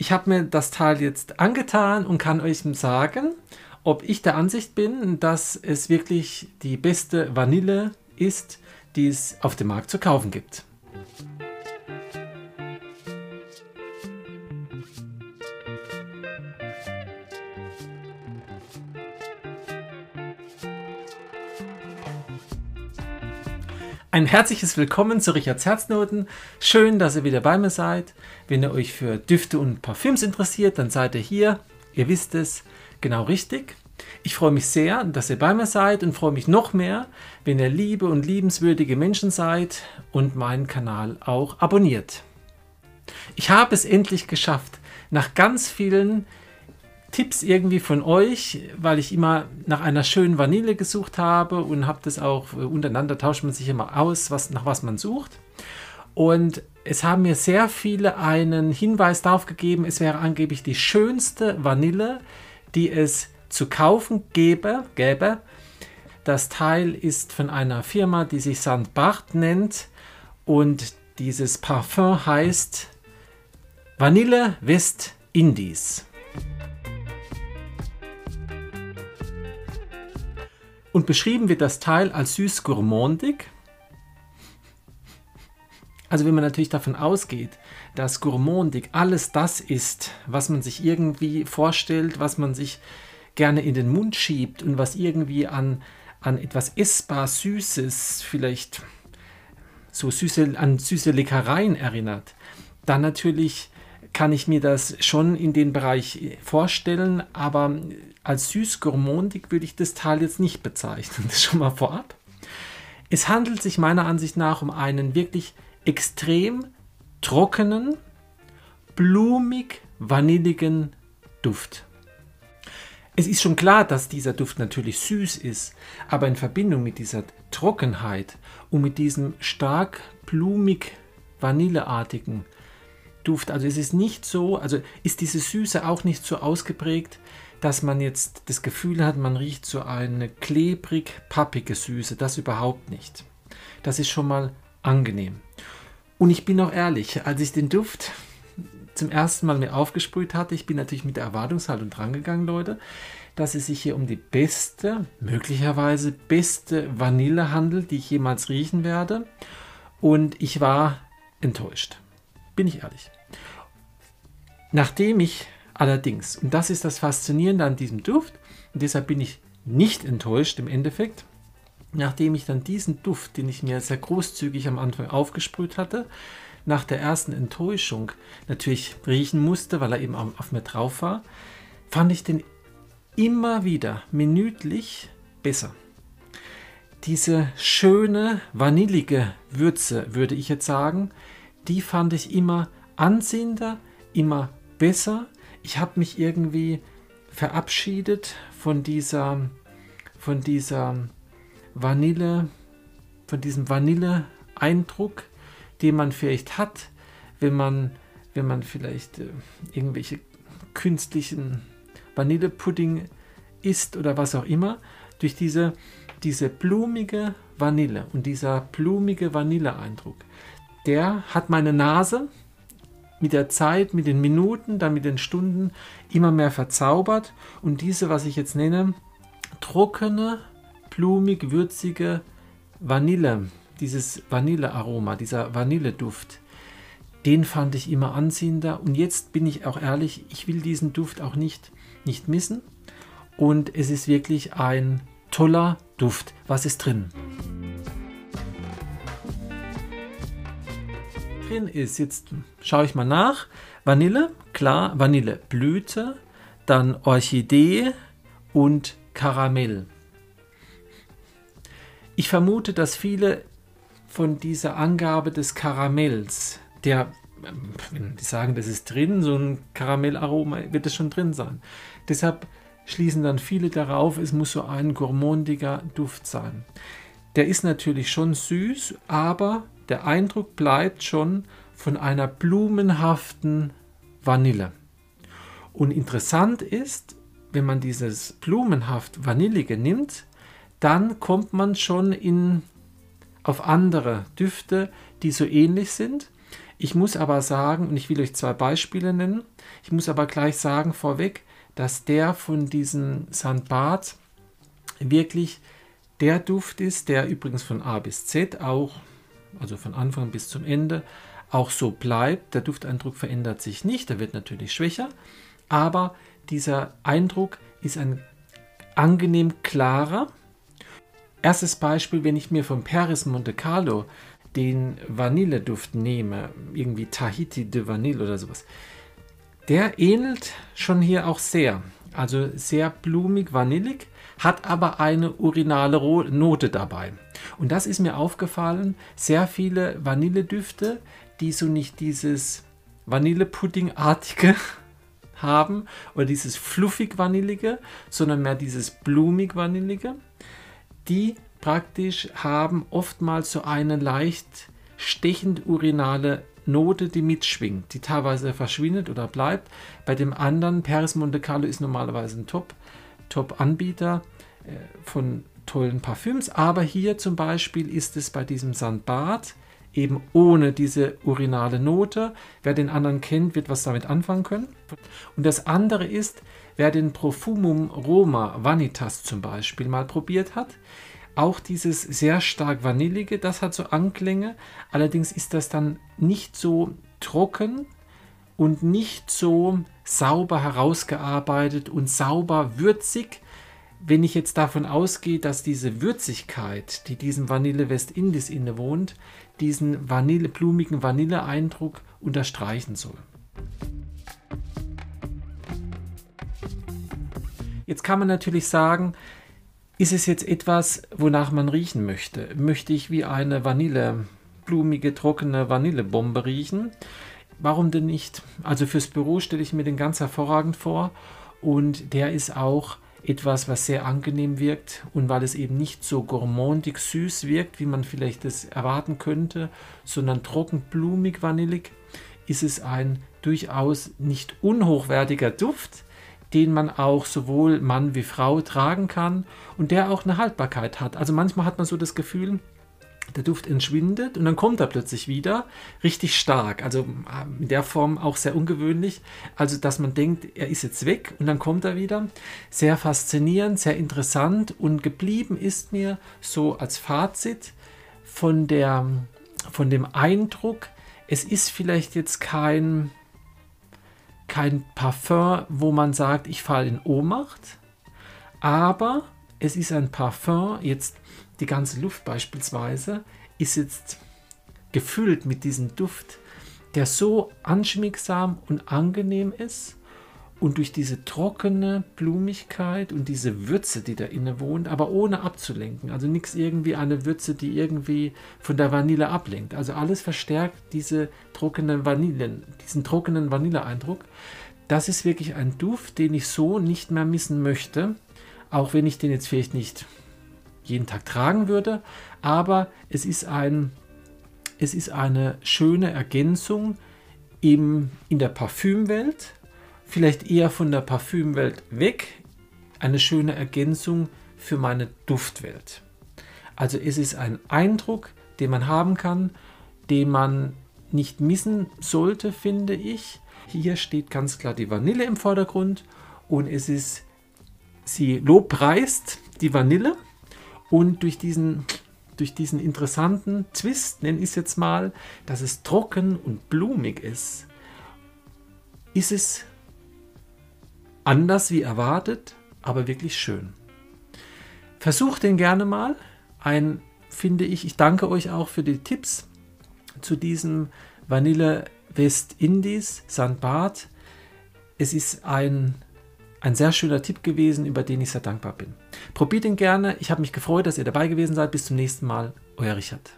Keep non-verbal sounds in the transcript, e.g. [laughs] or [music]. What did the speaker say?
ich habe mir das Teil jetzt angetan und kann euch sagen, ob ich der Ansicht bin, dass es wirklich die beste Vanille ist, die es auf dem Markt zu kaufen gibt. Ein herzliches Willkommen zu Richards Herznoten. Schön, dass ihr wieder bei mir seid. Wenn ihr euch für Düfte und Parfüms interessiert, dann seid ihr hier. Ihr wisst es genau richtig. Ich freue mich sehr, dass ihr bei mir seid und freue mich noch mehr, wenn ihr liebe und liebenswürdige Menschen seid und meinen Kanal auch abonniert. Ich habe es endlich geschafft, nach ganz vielen Tipps irgendwie von euch, weil ich immer nach einer schönen Vanille gesucht habe und habe das auch äh, untereinander tauscht man sich immer aus, was, nach was man sucht. Und es haben mir sehr viele einen Hinweis darauf gegeben, es wäre angeblich die schönste Vanille, die es zu kaufen gäbe. gäbe. Das Teil ist von einer Firma, die sich St. Bart nennt und dieses Parfum heißt Vanille West Indies. Und beschrieben wird das Teil als süß gourmandig. Also wenn man natürlich davon ausgeht, dass gourmandig alles das ist, was man sich irgendwie vorstellt, was man sich gerne in den Mund schiebt und was irgendwie an, an etwas essbar Süßes, vielleicht so süße, an süße Leckereien erinnert, dann natürlich kann ich mir das schon in den Bereich vorstellen, aber als süß-gourmandig würde ich das Teil jetzt nicht bezeichnen. [laughs] Das schon mal vorab. Es handelt sich meiner Ansicht nach um einen wirklich extrem trockenen, blumig vanilligen Duft. Es ist schon klar, dass dieser Duft natürlich süß ist, aber in Verbindung mit dieser Trockenheit und mit diesem stark blumig vanilleartigen Duft, also es ist nicht so, also ist diese Süße auch nicht so ausgeprägt, dass man jetzt das Gefühl hat, man riecht so eine klebrig pappige Süße. Das überhaupt nicht. Das ist schon mal angenehm. Und ich bin auch ehrlich, als ich den Duft zum ersten Mal mir aufgesprüht hatte, ich bin natürlich mit der Erwartungshaltung drangegangen, Leute, dass es sich hier um die beste, möglicherweise beste Vanille handelt, die ich jemals riechen werde. Und ich war enttäuscht. Bin ich ehrlich. Nachdem ich Allerdings, und das ist das Faszinierende an diesem Duft, und deshalb bin ich nicht enttäuscht im Endeffekt, nachdem ich dann diesen Duft, den ich mir sehr großzügig am Anfang aufgesprüht hatte, nach der ersten Enttäuschung natürlich riechen musste, weil er eben auf mir drauf war, fand ich den immer wieder minütlich besser. Diese schöne, vanillige Würze, würde ich jetzt sagen, die fand ich immer ansehnender, immer besser. Ich habe mich irgendwie verabschiedet von dieser, von dieser Vanille, von diesem Vanille-Eindruck, den man vielleicht hat, wenn man, wenn man vielleicht äh, irgendwelche künstlichen Vanillepudding isst oder was auch immer, durch diese, diese blumige Vanille und dieser blumige Vanilleeindruck, der hat meine Nase mit der Zeit, mit den Minuten, dann mit den Stunden immer mehr verzaubert und diese, was ich jetzt nenne, trockene, blumig, würzige Vanille, dieses Vanillearoma, dieser Vanilleduft, den fand ich immer anziehender und jetzt bin ich auch ehrlich, ich will diesen Duft auch nicht, nicht missen und es ist wirklich ein toller Duft. Was ist drin? Drin ist, jetzt schaue ich mal nach. Vanille, klar, Vanilleblüte, dann Orchidee und Karamell. Ich vermute, dass viele von dieser Angabe des Karamells, der, wenn die sagen, das ist drin, so ein Karamellaroma, wird es schon drin sein. Deshalb schließen dann viele darauf, es muss so ein gourmandiger Duft sein. Der ist natürlich schon süß, aber der Eindruck bleibt schon von einer blumenhaften Vanille. Und interessant ist, wenn man dieses blumenhaft Vanillige nimmt, dann kommt man schon in, auf andere Düfte, die so ähnlich sind. Ich muss aber sagen, und ich will euch zwei Beispiele nennen, ich muss aber gleich sagen vorweg, dass der von diesem. Bart wirklich der Duft ist, der übrigens von A bis Z auch, also von Anfang bis zum Ende, auch so bleibt. Der Dufteindruck verändert sich nicht, der wird natürlich schwächer, aber dieser Eindruck ist ein angenehm klarer. Erstes Beispiel, wenn ich mir von Paris Monte Carlo den Vanilleduft nehme, irgendwie Tahiti de Vanille oder sowas, der ähnelt schon hier auch sehr. Also sehr blumig, vanillig, hat aber eine urinale Note dabei. Und das ist mir aufgefallen, sehr viele Vanilledüfte, die so nicht dieses Vanillepuddingartige [laughs] haben oder dieses fluffig-vanillige, sondern mehr dieses blumig-vanillige, die praktisch haben oftmals so eine leicht stechend urinale Note, die mitschwingt, die teilweise verschwindet oder bleibt. Bei dem anderen, Paris Monte Carlo ist normalerweise ein Top, Top-Anbieter äh, von tollen Parfüms, aber hier zum Beispiel ist es bei diesem Sandbad eben ohne diese urinale Note. Wer den anderen kennt, wird was damit anfangen können. Und das andere ist, wer den Profumum Roma Vanitas zum Beispiel mal probiert hat, auch dieses sehr stark vanillige, das hat so Anklänge. Allerdings ist das dann nicht so trocken und nicht so sauber herausgearbeitet und sauber würzig. Wenn ich jetzt davon ausgehe, dass diese Würzigkeit, die diesem Vanille West Indies innewohnt, diesen Vanille, blumigen Vanilleeindruck unterstreichen soll. Jetzt kann man natürlich sagen, ist es jetzt etwas, wonach man riechen möchte? Möchte ich wie eine Vanille, blumige, trockene Vanillebombe riechen? Warum denn nicht? Also fürs Büro stelle ich mir den ganz hervorragend vor und der ist auch etwas, was sehr angenehm wirkt und weil es eben nicht so gourmandig süß wirkt, wie man vielleicht es erwarten könnte, sondern trocken, blumig, vanillig, ist es ein durchaus nicht unhochwertiger Duft, den man auch sowohl Mann wie Frau tragen kann und der auch eine Haltbarkeit hat. Also manchmal hat man so das Gefühl, der Duft entschwindet und dann kommt er plötzlich wieder richtig stark. Also in der Form auch sehr ungewöhnlich. Also dass man denkt, er ist jetzt weg und dann kommt er wieder. Sehr faszinierend, sehr interessant und geblieben ist mir so als Fazit von, der, von dem Eindruck, es ist vielleicht jetzt kein kein Parfum, wo man sagt, ich falle in Ohnmacht, aber es ist ein Parfum, jetzt die ganze Luft beispielsweise, ist jetzt gefüllt mit diesem Duft, der so anschmiegsam und angenehm ist und durch diese trockene Blumigkeit und diese Würze, die da inne wohnt, aber ohne abzulenken. Also nichts irgendwie eine Würze, die irgendwie von der Vanille ablenkt. Also alles verstärkt diese trockenen Vanillen, diesen trockenen Vanilleeindruck. Das ist wirklich ein Duft, den ich so nicht mehr missen möchte, auch wenn ich den jetzt vielleicht nicht jeden Tag tragen würde, aber es ist ein es ist eine schöne Ergänzung im, in der Parfümwelt vielleicht eher von der Parfümwelt weg, eine schöne Ergänzung für meine Duftwelt. Also es ist ein Eindruck, den man haben kann, den man nicht missen sollte, finde ich. Hier steht ganz klar die Vanille im Vordergrund und es ist, sie lobpreist die Vanille und durch diesen, durch diesen interessanten Twist, nenne ich es jetzt mal, dass es trocken und blumig ist, ist es Anders wie erwartet, aber wirklich schön. Versucht den gerne mal. Ein, finde ich, ich danke euch auch für die Tipps zu diesem Vanille West Indies. Bart. Es ist ein, ein sehr schöner Tipp gewesen, über den ich sehr dankbar bin. Probiert ihn gerne. Ich habe mich gefreut, dass ihr dabei gewesen seid. Bis zum nächsten Mal. Euer Richard.